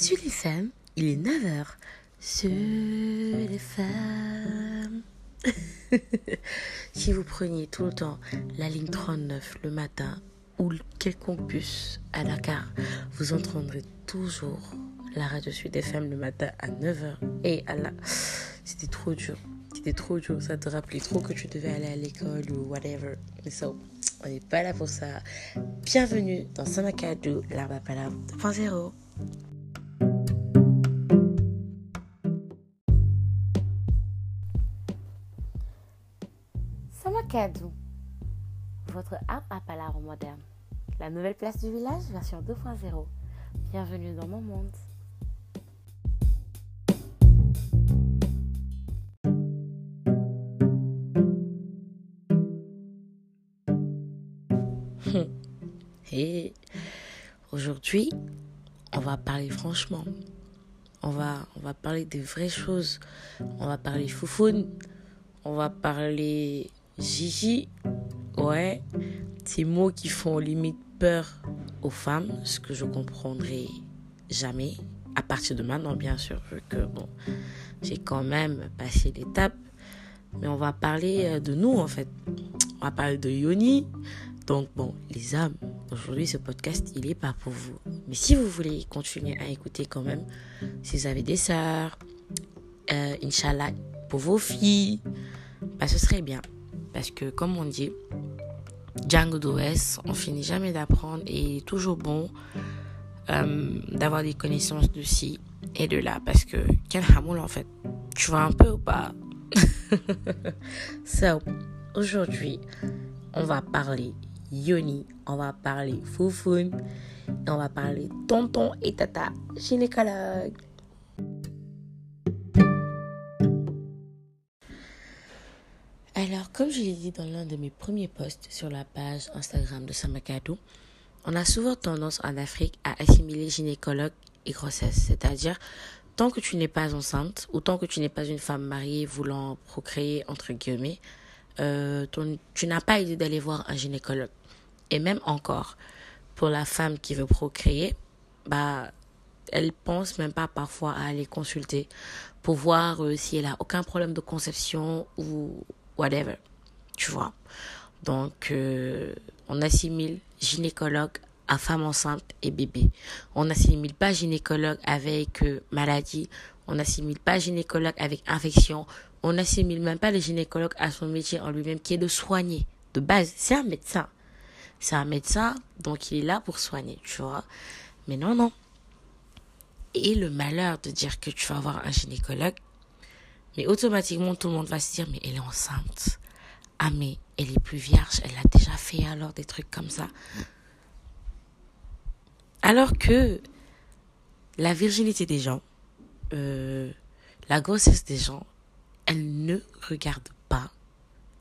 Sur les femmes, il est 9h. Sur les femmes. si vous preniez tout le temps la ligne 39 le matin ou quelconque bus à Dakar, vous entendrez toujours la radio Sud FM le matin à 9h. Et Allah, c'était trop dur. C'était trop dur. Ça te rappelait trop que tu devais aller à l'école ou whatever. Mais ça, on n'est pas là pour ça. Bienvenue dans Samakadou, l'arbre à palabre 2.0. Samakadou, votre arbre à palabre moderne. La nouvelle place du village, version 2.0. Bienvenue dans mon monde. Et aujourd'hui, on va parler franchement. On va, on va parler des vraies choses. On va parler foufoune. On va parler Gigi. Ouais, ces mots qui font limite peur aux femmes, ce que je comprendrai jamais. À partir de maintenant, bien sûr, vu que bon, j'ai quand même passé l'étape. Mais on va parler euh, de nous, en fait. On va parler de Yoni. Donc, bon, les hommes, aujourd'hui, ce podcast, il est pas pour vous. Mais si vous voulez continuer à écouter quand même, si vous avez des sœurs, euh, Inch'Allah, pour vos filles, bah, ce serait bien. Parce que, comme on dit, Django d'OS, on finit jamais d'apprendre et toujours bon euh, d'avoir des connaissances de ci et de là. Parce que, quel hamoul en fait, tu vois un peu ou pas? So, aujourd'hui, on va parler Yoni, on va parler Foufoun, et on va parler Tonton et Tata gynécologue. Alors, comme je l'ai dit dans l'un de mes premiers posts sur la page Instagram de Samakado, on a souvent tendance en Afrique à assimiler gynécologue et grossesse. C'est-à-dire, tant que tu n'es pas enceinte ou tant que tu n'es pas une femme mariée voulant procréer, entre guillemets, euh, tu n'as pas idée d'aller voir un gynécologue. Et même encore, pour la femme qui veut procréer, bah, elle pense même pas parfois à aller consulter pour voir euh, si elle a aucun problème de conception ou whatever. Tu vois. Donc, euh, on assimile gynécologue à femme enceinte et bébé. On n'assimile pas gynécologue avec euh, maladie. On n'assimile pas gynécologue avec infection. On n'assimile même pas le gynécologue à son métier en lui-même qui est de soigner. De base, c'est un médecin. C'est un médecin, donc il est là pour soigner, tu vois. Mais non, non. Et le malheur de dire que tu vas voir un gynécologue, mais automatiquement tout le monde va se dire, mais elle est enceinte. Ah, mais elle est plus vierge, elle a déjà fait alors des trucs comme ça. Alors que la virginité des gens, euh, la grossesse des gens, elle ne regarde pas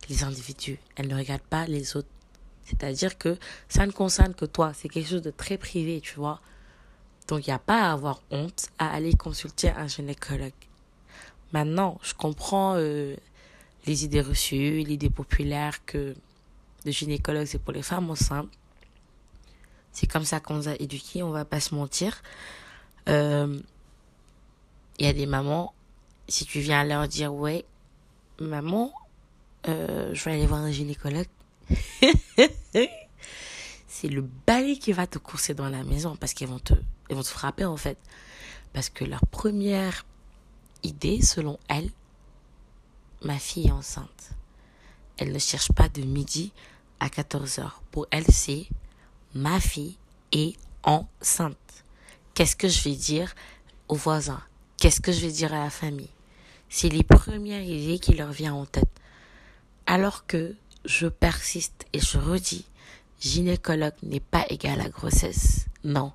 les individus, elle ne regarde pas les autres. C'est-à-dire que ça ne concerne que toi, c'est quelque chose de très privé, tu vois. Donc il n'y a pas à avoir honte à aller consulter un gynécologue. Maintenant, je comprends euh, les idées reçues, l'idée populaire que le gynécologue c'est pour les femmes enceintes. C'est comme ça qu'on nous a éduqués, on va pas se mentir. Euh, Il y a des mamans, si tu viens leur dire ouais, maman, euh, je vais aller voir un gynécologue. c'est le balai qui va te courser dans la maison parce qu'ils vont te, vont te frapper en fait. Parce que leur première idée, selon elle, ma fille est enceinte. Elle ne cherche pas de midi à 14 heures. Pour elle, c'est ma fille est enceinte. Qu'est-ce que je vais dire aux voisins? Qu'est-ce que je vais dire à la famille? C'est les premières idées qui leur viennent en tête. Alors que je persiste et je redis, gynécologue n'est pas égal à grossesse. Non.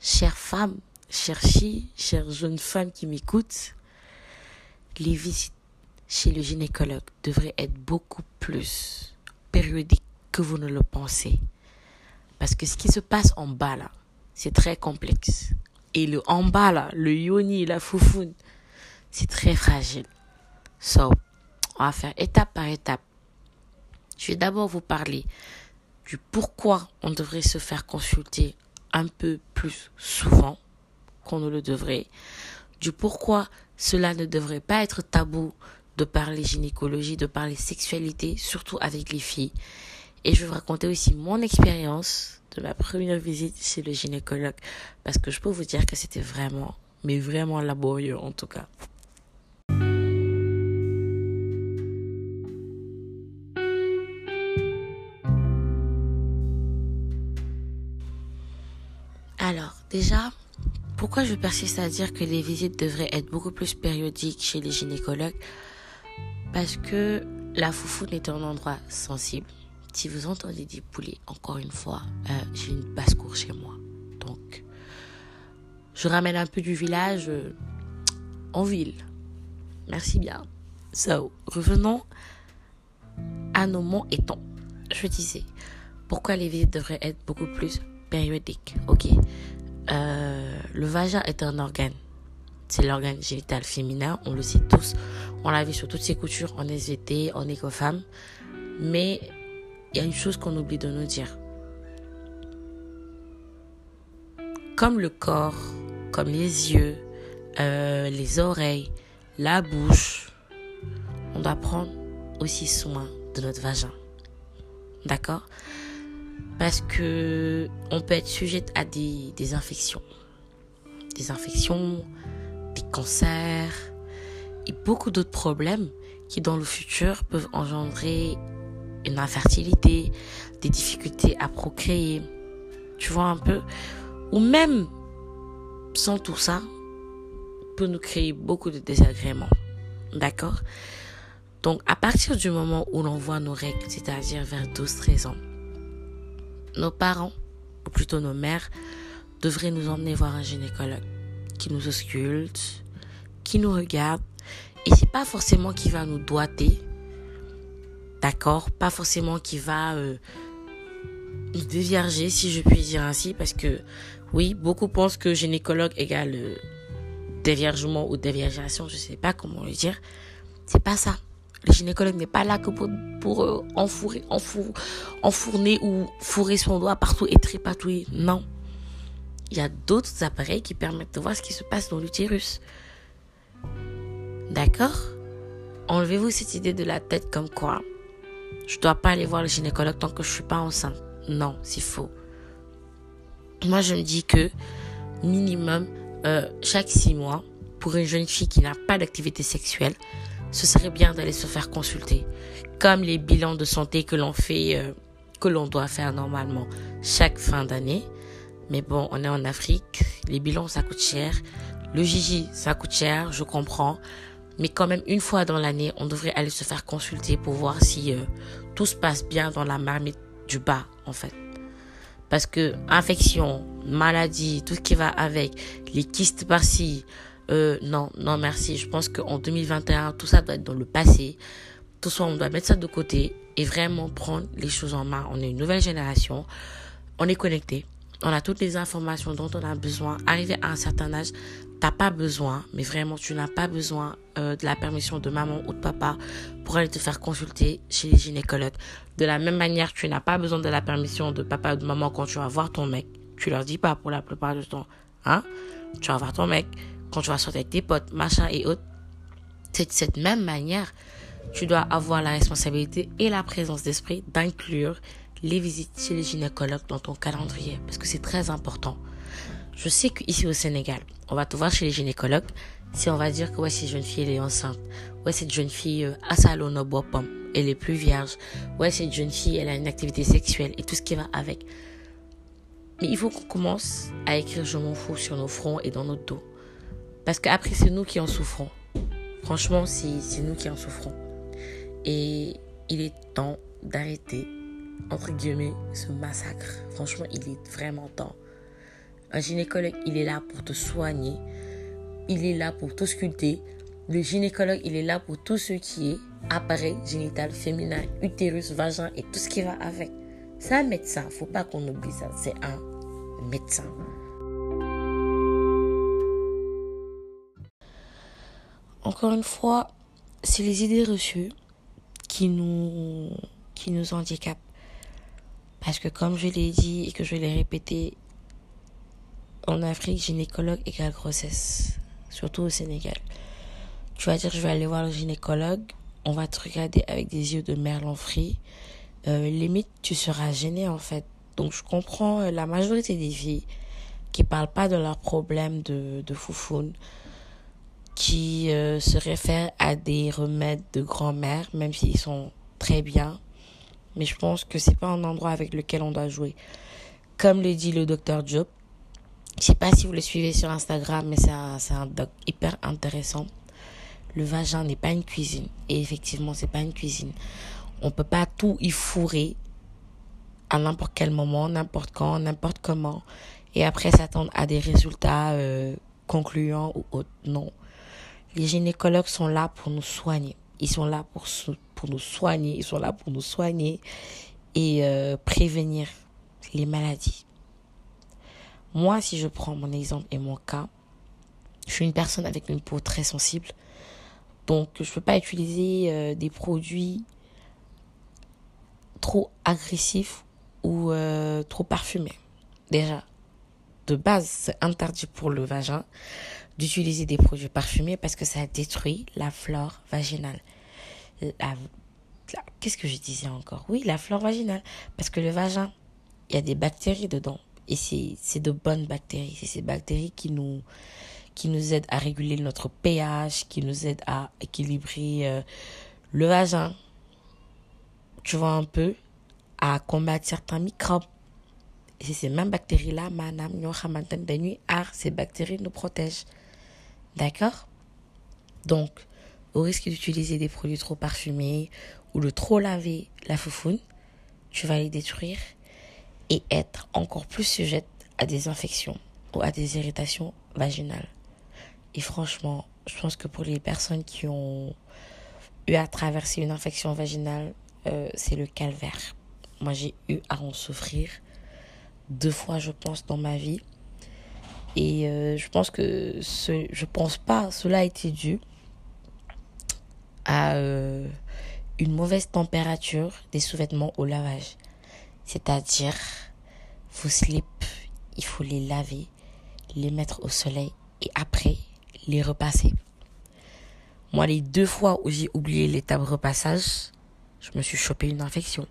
Chère femme, chère fille, chère jeune femme qui m'écoute, les visites chez le gynécologue devraient être beaucoup plus périodiques que vous ne le pensez. Parce que ce qui se passe en bas là, c'est très complexe. Et le en bas là, le yoni, la foufoune, c'est très fragile. So, on va faire étape par étape. Je vais d'abord vous parler du pourquoi on devrait se faire consulter un peu plus souvent qu'on ne le devrait, du pourquoi cela ne devrait pas être tabou de parler gynécologie, de parler sexualité, surtout avec les filles. Et je vais vous raconter aussi mon expérience de ma première visite chez le gynécologue, parce que je peux vous dire que c'était vraiment, mais vraiment laborieux en tout cas. Pourquoi je persiste à dire que les visites devraient être beaucoup plus périodiques chez les gynécologues? Parce que la foufoune est un endroit sensible. Si vous entendez des poulets, encore une fois, euh, j'ai une basse-cour chez moi. Donc, je ramène un peu du village euh, en ville. Merci bien. So, revenons à nos mots et temps. Je disais, pourquoi les visites devraient être beaucoup plus périodiques? Ok. Euh, le vagin est un organe. C'est l'organe génital féminin, on le sait tous. On l'a vu sur toutes ses coutures en SVT, en écofemme. Mais il y a une chose qu'on oublie de nous dire. Comme le corps, comme les yeux, euh, les oreilles, la bouche, on doit prendre aussi soin de notre vagin. D'accord? Parce que on peut être sujette à des infections. Des infections, des cancers et beaucoup d'autres problèmes qui dans le futur peuvent engendrer une infertilité, des difficultés à procréer. Tu vois un peu? Ou même sans tout ça, peut nous créer beaucoup de désagréments. D'accord? Donc à partir du moment où l'on voit nos règles, c'est-à-dire vers 12-13 ans, nos parents, ou plutôt nos mères, devraient nous emmener voir un gynécologue qui nous ausculte, qui nous regarde. Et c'est pas forcément qui va nous doiter, d'accord? Pas forcément qui va euh, nous dévierger, si je puis dire ainsi, parce que oui, beaucoup pensent que gynécologue égale euh, déviergement ou déviergation, je sais pas comment le dire. C'est pas ça. Le gynécologue n'est pas là que pour, pour euh, enfourrer, enfourner ou fourrer son doigt partout et tripatouiller. Non. Il y a d'autres appareils qui permettent de voir ce qui se passe dans l'utérus. D'accord? Enlevez-vous cette idée de la tête comme quoi je dois pas aller voir le gynécologue tant que je suis pas enceinte. Non, c'est faux. Moi, je me dis que minimum euh, chaque six mois, pour une jeune fille qui n'a pas d'activité sexuelle, ce serait bien d'aller se faire consulter. Comme les bilans de santé que l'on fait, euh, que l'on doit faire normalement chaque fin d'année. Mais bon, on est en Afrique, les bilans ça coûte cher. Le Gigi, ça coûte cher, je comprends. Mais quand même, une fois dans l'année, on devrait aller se faire consulter pour voir si euh, tout se passe bien dans la marmite du bas, en fait. Parce que infection, maladie, tout ce qui va avec, les kystes par-ci, euh, non, non merci. Je pense qu'en 2021, tout ça doit être dans le passé. Tout ça, on doit mettre ça de côté et vraiment prendre les choses en main. On est une nouvelle génération. On est connecté. On a toutes les informations dont on a besoin. Arrivé à un certain âge, t'as pas besoin, mais vraiment, tu n'as pas besoin euh, de la permission de maman ou de papa pour aller te faire consulter chez les gynécologues. De la même manière, tu n'as pas besoin de la permission de papa ou de maman quand tu vas voir ton mec. Tu leur dis pas pour la plupart du temps. Hein? Tu vas voir ton mec quand tu vas sortir avec tes potes, machin et autres, c'est de cette même manière, tu dois avoir la responsabilité et la présence d'esprit d'inclure les visites chez les gynécologues dans ton calendrier, parce que c'est très important. Je sais qu'ici au Sénégal, on va te voir chez les gynécologues si on va dire que ouais, cette jeune fille est enceinte. Ouais, cette jeune fille euh, sa pomme, elle est plus vierge. Ouais, cette jeune fille elle a une activité sexuelle et tout ce qui va avec. Mais il faut qu'on commence à écrire je m'en fous sur nos fronts et dans notre dos. Parce qu'après, c'est nous qui en souffrons. Franchement, c'est nous qui en souffrons. Et il est temps d'arrêter, entre guillemets, ce massacre. Franchement, il est vraiment temps. Un gynécologue, il est là pour te soigner. Il est là pour t'ausculter. Le gynécologue, il est là pour tout ce qui est appareil génital féminin, utérus, vagin et tout ce qui va avec. C'est un médecin. Faut pas qu'on oublie ça. C'est un médecin. Encore une fois, c'est les idées reçues qui nous, qui nous handicapent. Parce que comme je l'ai dit et que je l'ai répété en Afrique, gynécologue égale grossesse, surtout au Sénégal. Tu vas dire, je vais aller voir le gynécologue, on va te regarder avec des yeux de merlan frit. Euh, limite, tu seras gêné en fait. Donc je comprends euh, la majorité des filles qui parlent pas de leurs problèmes de, de foufoune, qui euh, se réfèrent à des remèdes de grand-mère, même s'ils sont très bien. Mais je pense que c'est pas un endroit avec lequel on doit jouer. Comme le dit le docteur Job, je sais pas si vous le suivez sur Instagram, mais c'est un, un doc hyper intéressant. Le vagin n'est pas une cuisine. Et effectivement, c'est pas une cuisine. On peut pas tout y fourrer à n'importe quel moment, n'importe quand, n'importe comment. Et après s'attendre à des résultats euh, concluants ou autres. Non. Les gynécologues sont là pour nous soigner. Ils sont là pour, nous soigner. Ils sont là pour nous soigner et euh, prévenir les maladies. Moi, si je prends mon exemple et mon cas, je suis une personne avec une peau très sensible. Donc, je ne peux pas utiliser euh, des produits trop agressifs ou euh, trop parfumés. Déjà, de base, c'est interdit pour le vagin d'utiliser des produits parfumés parce que ça détruit la flore vaginale. Qu'est-ce que je disais encore? Oui, la flore vaginale. Parce que le vagin, il y a des bactéries dedans. Et c'est de bonnes bactéries. C'est ces bactéries qui nous, qui nous aident à réguler notre pH, qui nous aident à équilibrer euh, le vagin. Tu vois un peu, à combattre certains microbes. Et c'est ces mêmes bactéries-là, madame, ces bactéries nous protègent. D'accord? Donc, au risque d'utiliser des produits trop parfumés ou de trop laver la foufoune, tu vas les détruire et être encore plus sujette à des infections ou à des irritations vaginales. Et franchement, je pense que pour les personnes qui ont eu à traverser une infection vaginale, euh, c'est le calvaire. Moi, j'ai eu à en souffrir deux fois, je pense, dans ma vie. Et euh, je pense que ce, je pense pas, cela a été dû à euh, une mauvaise température des sous-vêtements au lavage. C'est-à-dire, vos slips, il faut les laver, les mettre au soleil et après les repasser. Moi, les deux fois où j'ai oublié l'étape repassage, je me suis chopé une infection.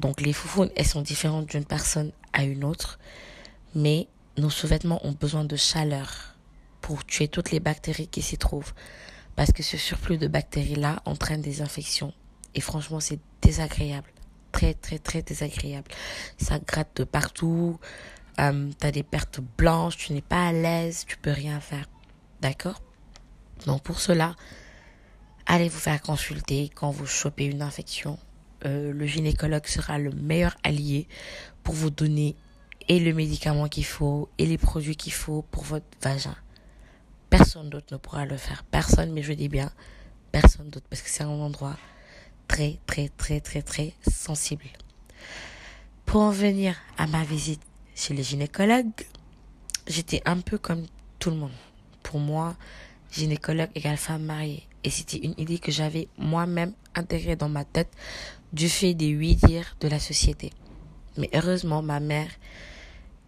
Donc les foufounes, elles sont différentes d'une personne à une autre, mais nos sous-vêtements ont besoin de chaleur pour tuer toutes les bactéries qui s'y trouvent. Parce que ce surplus de bactéries-là entraîne des infections. Et franchement, c'est désagréable très très très désagréable. Ça gratte de partout, euh, tu as des pertes blanches, tu n'es pas à l'aise, tu peux rien faire. D'accord? Donc pour cela, allez vous faire consulter quand vous chopez une infection. Euh, le gynécologue sera le meilleur allié pour vous donner et le médicament qu'il faut et les produits qu'il faut pour votre vagin. Personne d'autre ne pourra le faire. Personne, mais je dis bien personne d'autre parce que c'est un endroit très, très, très, très, très sensible. Pour en venir à ma visite chez le gynécologue, j'étais un peu comme tout le monde. Pour moi, gynécologue égale femme mariée. Et c'était une idée que j'avais moi-même intégrée dans ma tête du fait des huit dires de la société. Mais heureusement, ma mère,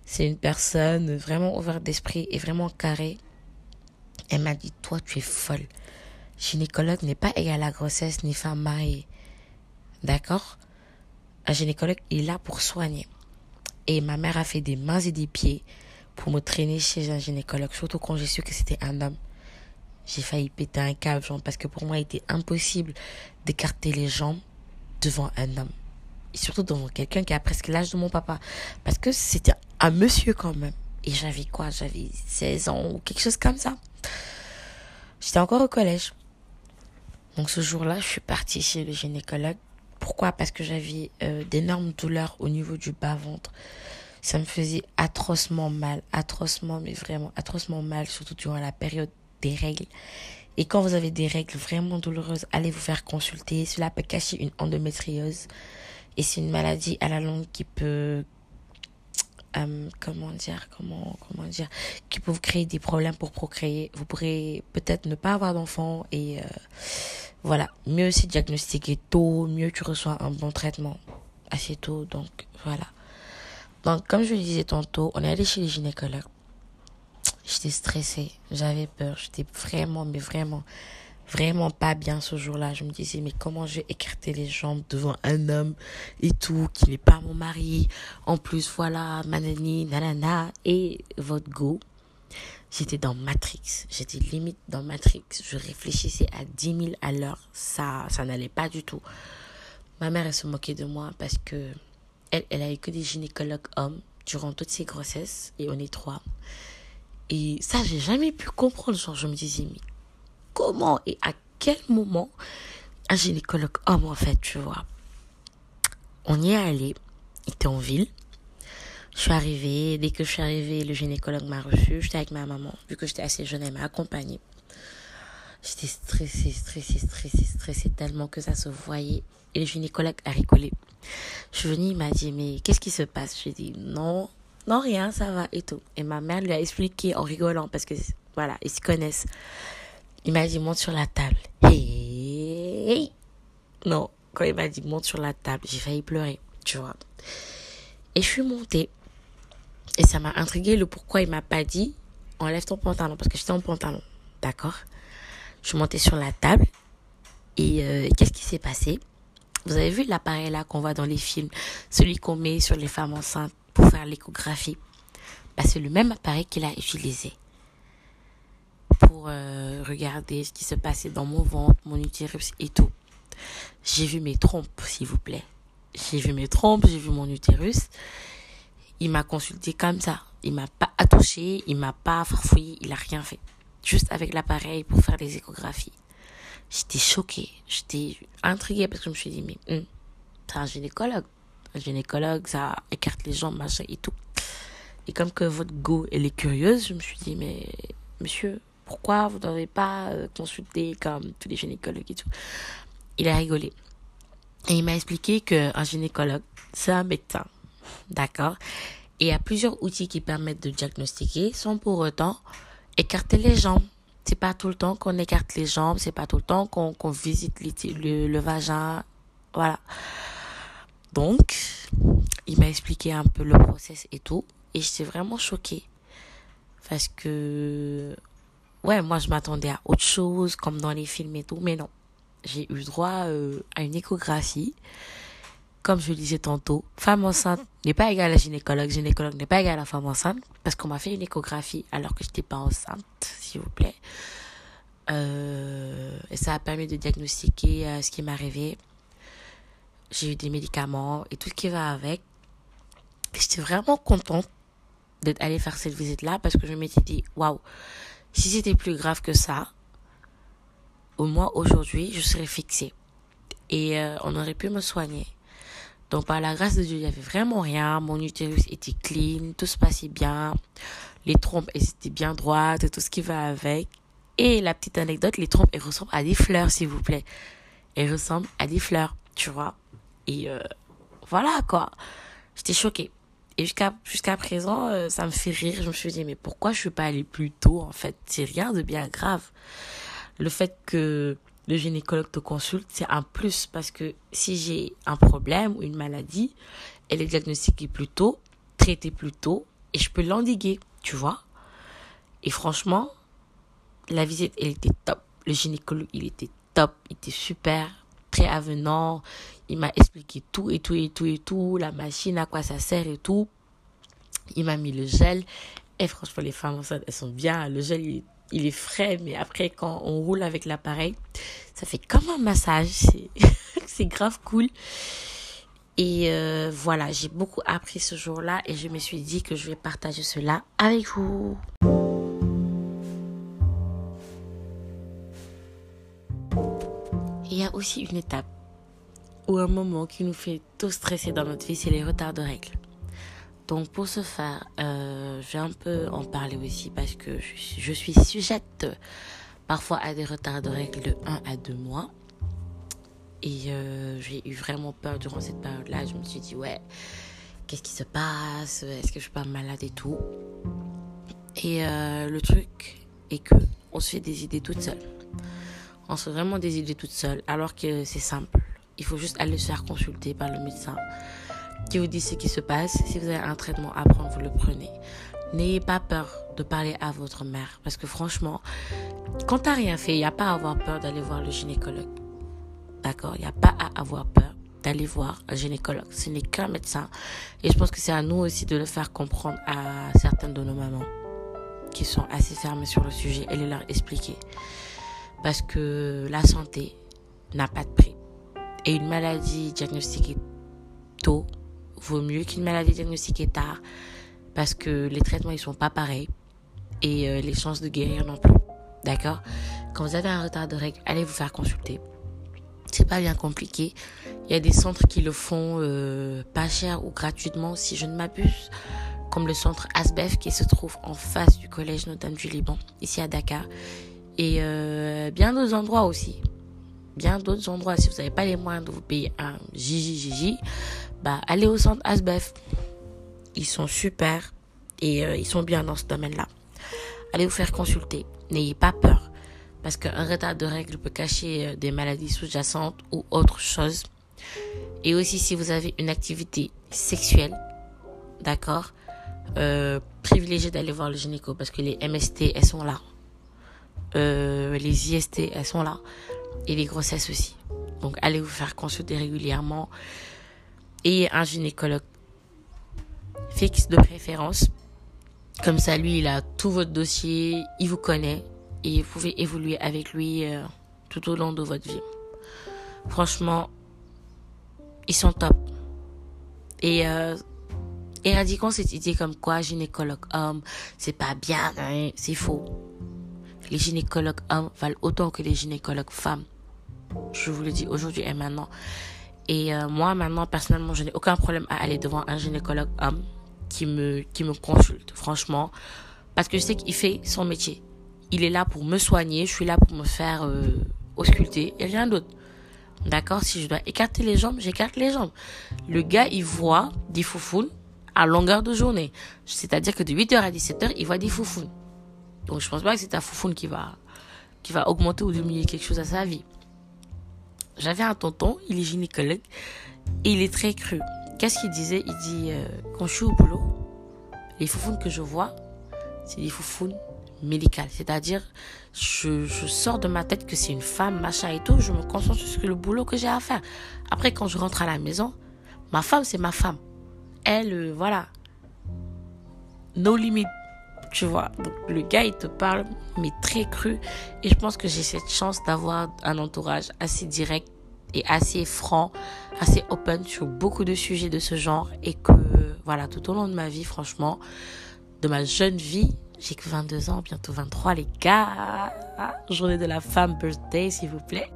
c'est une personne vraiment ouverte d'esprit et vraiment carrée. Elle m'a dit, toi, tu es folle. Gynécologue n'est pas égal à grossesse ni femme mariée. D'accord? Un gynécologue est là pour soigner. Et ma mère a fait des mains et des pieds pour me traîner chez un gynécologue, surtout quand j'ai su que c'était un homme. J'ai failli péter un câble, parce que pour moi, il était impossible d'écarter les jambes devant un homme. Et surtout devant quelqu'un qui a presque l'âge de mon papa. Parce que c'était un monsieur quand même. Et j'avais quoi? J'avais 16 ans ou quelque chose comme ça. J'étais encore au collège. Donc ce jour-là, je suis partie chez le gynécologue pourquoi? Parce que j'avais euh, d'énormes douleurs au niveau du bas-ventre. Ça me faisait atrocement mal, atrocement, mais vraiment atrocement mal, surtout durant la période des règles. Et quand vous avez des règles vraiment douloureuses, allez vous faire consulter. Cela peut cacher une endométriose. Et c'est une maladie à la longue qui peut, euh, comment dire, comment, comment dire, qui peut vous créer des problèmes pour procréer. Vous pourrez peut-être ne pas avoir d'enfant et euh, voilà, mieux c'est diagnostiqué tôt, mieux tu reçois un bon traitement assez tôt. Donc voilà. Donc, comme je le disais tantôt, on est allé chez les gynécologues. J'étais stressée, j'avais peur, j'étais vraiment, mais vraiment, vraiment pas bien ce jour-là. Je me disais, mais comment je vais écarter les jambes devant un homme et tout, qui n'est pas mon mari. En plus, voilà, manani, nanana, et votre go. J'étais dans Matrix. J'étais limite dans Matrix. Je réfléchissais à 10 000 à l'heure. Ça, ça n'allait pas du tout. Ma mère, elle se moquait de moi parce que elle, elle a eu que des gynécologues hommes durant toutes ses grossesses et on est trois. Et ça, j'ai jamais pu comprendre. Genre, je me disais, mais comment et à quel moment un gynécologue homme, en fait, tu vois. On y est allé. Il était en ville. Je suis arrivée. Dès que je suis arrivée, le gynécologue m'a reçu. J'étais avec ma maman. Vu que j'étais assez jeune, elle m'a accompagnée. J'étais stressée, stressée, stressée, stressée tellement que ça se voyait. Et le gynécologue a rigolé. Je suis venue, il m'a dit, mais qu'est-ce qui se passe? J'ai dit, non, non, rien, ça va et tout. Et ma mère lui a expliqué en rigolant parce que, voilà, ils se connaissent. Il m'a dit, monte sur la table. Non, quand il m'a dit, monte sur la table, j'ai failli pleurer, tu vois. Et je suis montée. Et ça m'a intrigué le pourquoi il m'a pas dit, enlève ton pantalon, parce que j'étais en pantalon. D'accord? Je suis montée sur la table. Et euh, qu'est-ce qui s'est passé? Vous avez vu l'appareil là qu'on voit dans les films, celui qu'on met sur les femmes enceintes pour faire l'échographie. Bah, c'est le même appareil qu'il a utilisé pour euh, regarder ce qui se passait dans mon ventre, mon utérus et tout. J'ai vu mes trompes, s'il vous plaît. J'ai vu mes trompes, j'ai vu mon utérus. Il m'a consulté comme ça. Il m'a pas attouché, il m'a pas farfouillé, il a rien fait. Juste avec l'appareil pour faire les échographies. J'étais choquée, j'étais intriguée parce que je me suis dit, mais hum, c'est un gynécologue. Un gynécologue, ça écarte les jambes, machin et tout. Et comme que votre go, elle est curieuse, je me suis dit, mais monsieur, pourquoi vous n'avez pas euh, consulté comme tous les gynécologues et tout? Il a rigolé. Et il m'a expliqué qu'un gynécologue, c'est un médecin. D'accord? Et il y a plusieurs outils qui permettent de diagnostiquer sans pour autant écarter les jambes. C'est pas tout le temps qu'on écarte les jambes, c'est pas tout le temps qu'on visite le, le vagin. Voilà. Donc, il m'a expliqué un peu le process et tout. Et j'étais vraiment choquée. Parce que, ouais, moi je m'attendais à autre chose, comme dans les films et tout. Mais non. J'ai eu droit euh, à une échographie. Comme je le disais tantôt, femme enceinte n'est pas égale à gynécologue, gynécologue n'est pas égale à femme enceinte, parce qu'on m'a fait une échographie alors que j'étais pas enceinte, s'il vous plaît. Euh, et ça a permis de diagnostiquer euh, ce qui m'arrivait. J'ai eu des médicaments et tout ce qui va avec. J'étais vraiment contente d'être allée faire cette visite-là parce que je m'étais dit, waouh, si c'était plus grave que ça, au moins aujourd'hui, je serais fixée. Et euh, on aurait pu me soigner. Donc par la grâce de Dieu, il n'y avait vraiment rien. Mon utérus était clean, tout se passait bien. Les trompes, étaient bien droites, tout ce qui va avec. Et la petite anecdote, les trompes, elles ressemblent à des fleurs, s'il vous plaît. Elles ressemblent à des fleurs, tu vois. Et euh, voilà, quoi. J'étais choquée. Et jusqu'à jusqu'à présent, euh, ça me fait rire. Je me suis dit, mais pourquoi je suis pas allée plus tôt, en fait? C'est rien de bien grave. Le fait que gynécologue te consulte, c'est un plus parce que si j'ai un problème ou une maladie, elle est diagnostiquée plus tôt, traitée plus tôt et je peux l'endiguer, tu vois. Et franchement, la visite, elle était top. Le gynécologue, il était top, il était super, très avenant. Il m'a expliqué tout et tout et tout et tout, la machine, à quoi ça sert et tout. Il m'a mis le gel. Et franchement, les femmes enceintes, elles sont bien. Le gel, est il est frais, mais après, quand on roule avec l'appareil, ça fait comme un massage. C'est grave cool. Et euh, voilà, j'ai beaucoup appris ce jour-là et je me suis dit que je vais partager cela avec vous. Il y a aussi une étape ou un moment qui nous fait tout stresser dans notre vie, c'est les retards de règles. Donc pour ce faire, euh, je vais un peu en parler aussi parce que je, suis sujette parfois à des retards de règles de 1 à 2 mois. Et euh, j'ai eu vraiment peur durant cette période-là. Je me suis dit, ouais, qu'est-ce qui se passe? Est-ce que je suis pas malade et tout? Et euh, le truc est que on se fait des idées toutes seules. On se fait vraiment des idées toutes seules alors que c'est simple. Il faut juste aller se faire consulter par le médecin qui vous dit ce qui se passe. Si vous avez un traitement à prendre, vous le prenez. N'ayez pas peur de parler à votre mère. Parce que franchement, quand t'as rien fait, il n'y a pas à avoir peur d'aller voir le gynécologue. D'accord? Il n'y a pas à avoir peur d'aller voir un gynécologue. Ce n'est qu'un médecin. Et je pense que c'est à nous aussi de le faire comprendre à certaines de nos mamans qui sont assez fermées sur le sujet et de leur expliquer. Parce que la santé n'a pas de prix. Et une maladie diagnostiquée tôt vaut mieux qu'une maladie diagnostiquée tard parce que les traitements ils sont pas pareils et euh, les chances de guérir non plus. D'accord? Quand vous avez un retard de règles, allez vous faire consulter. C'est pas bien compliqué. Il y a des centres qui le font euh, pas cher ou gratuitement si je ne m'abuse, comme le centre Asbef qui se trouve en face du collège Notre-Dame du Liban, ici à Dakar, et euh, bien d'autres endroits aussi. Bien d'autres endroits. Si vous n'avez pas les moyens de vous payer un Gigi bah allez au centre Asbef. Ils sont super et euh, ils sont bien dans ce domaine-là. Allez vous faire consulter. N'ayez pas peur. Parce qu'un retard de règles peut cacher euh, des maladies sous-jacentes ou autre chose. Et aussi si vous avez une activité sexuelle, d'accord, euh, privilégiez d'aller voir le gynéco parce que les MST, elles sont là. Les IST, elles sont là. Et les grossesses aussi. Donc allez vous faire consulter régulièrement. Et un gynécologue fixe de préférence. Comme ça, lui, il a tout votre dossier, il vous connaît et vous pouvez évoluer avec lui euh, tout au long de votre vie. Franchement, ils sont top. Et euh, éradiquons cette idée comme quoi gynécologue homme, c'est pas bien, hein, c'est faux. Les gynécologues hommes valent autant que les gynécologues femmes. Je vous le dis aujourd'hui et maintenant. Et euh, moi, maintenant, personnellement, je n'ai aucun problème à aller devant un gynécologue homme qui me, qui me consulte, franchement. Parce que je sais qu'il fait son métier. Il est là pour me soigner, je suis là pour me faire euh, ausculter et rien d'autre. D'accord? Si je dois écarter les jambes, j'écarte les jambes. Le gars, il voit des foufounes à longueur de journée. C'est-à-dire que de 8h à 17h, il voit des foufounes. Donc je pense pas que c'est ta foufoune qui va, qui va augmenter ou diminuer quelque chose à sa vie. J'avais un tonton, il est gynécologue, et il est très cru. Qu'est-ce qu'il disait? Il dit, euh, quand je suis au boulot, les foufounes que je vois, c'est des foufounes médicales. C'est-à-dire, je, je sors de ma tête que c'est une femme, machin et tout, je me concentre sur le boulot que j'ai à faire. Après, quand je rentre à la maison, ma femme, c'est ma femme. Elle, euh, voilà. No limit tu vois. Le gars, il te parle, mais très cru. Et je pense que j'ai cette chance d'avoir un entourage assez direct et assez franc, assez open sur beaucoup de sujets de ce genre. Et que, voilà, tout au long de ma vie, franchement, de ma jeune vie, j'ai que 22 ans, bientôt 23, les gars. Journée de la femme, birthday, s'il vous plaît.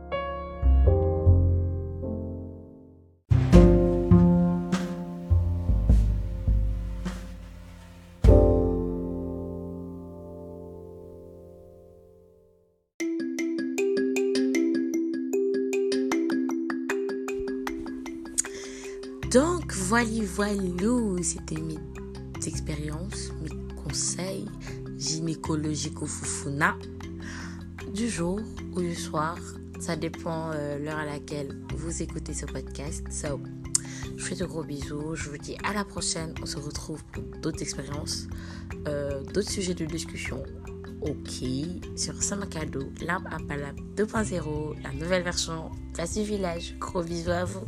Donc, voilà, voilà, c'était mes expériences, mes conseils Fufuna du jour ou du soir. Ça dépend euh, l'heure à laquelle vous écoutez ce podcast. So, je fais de gros bisous. Je vous dis à la prochaine. On se retrouve pour d'autres expériences, euh, d'autres sujets de discussion. Ok, sur Samakado, l'arbre à palabre 2.0, la nouvelle version, place du village. Gros bisous à vous.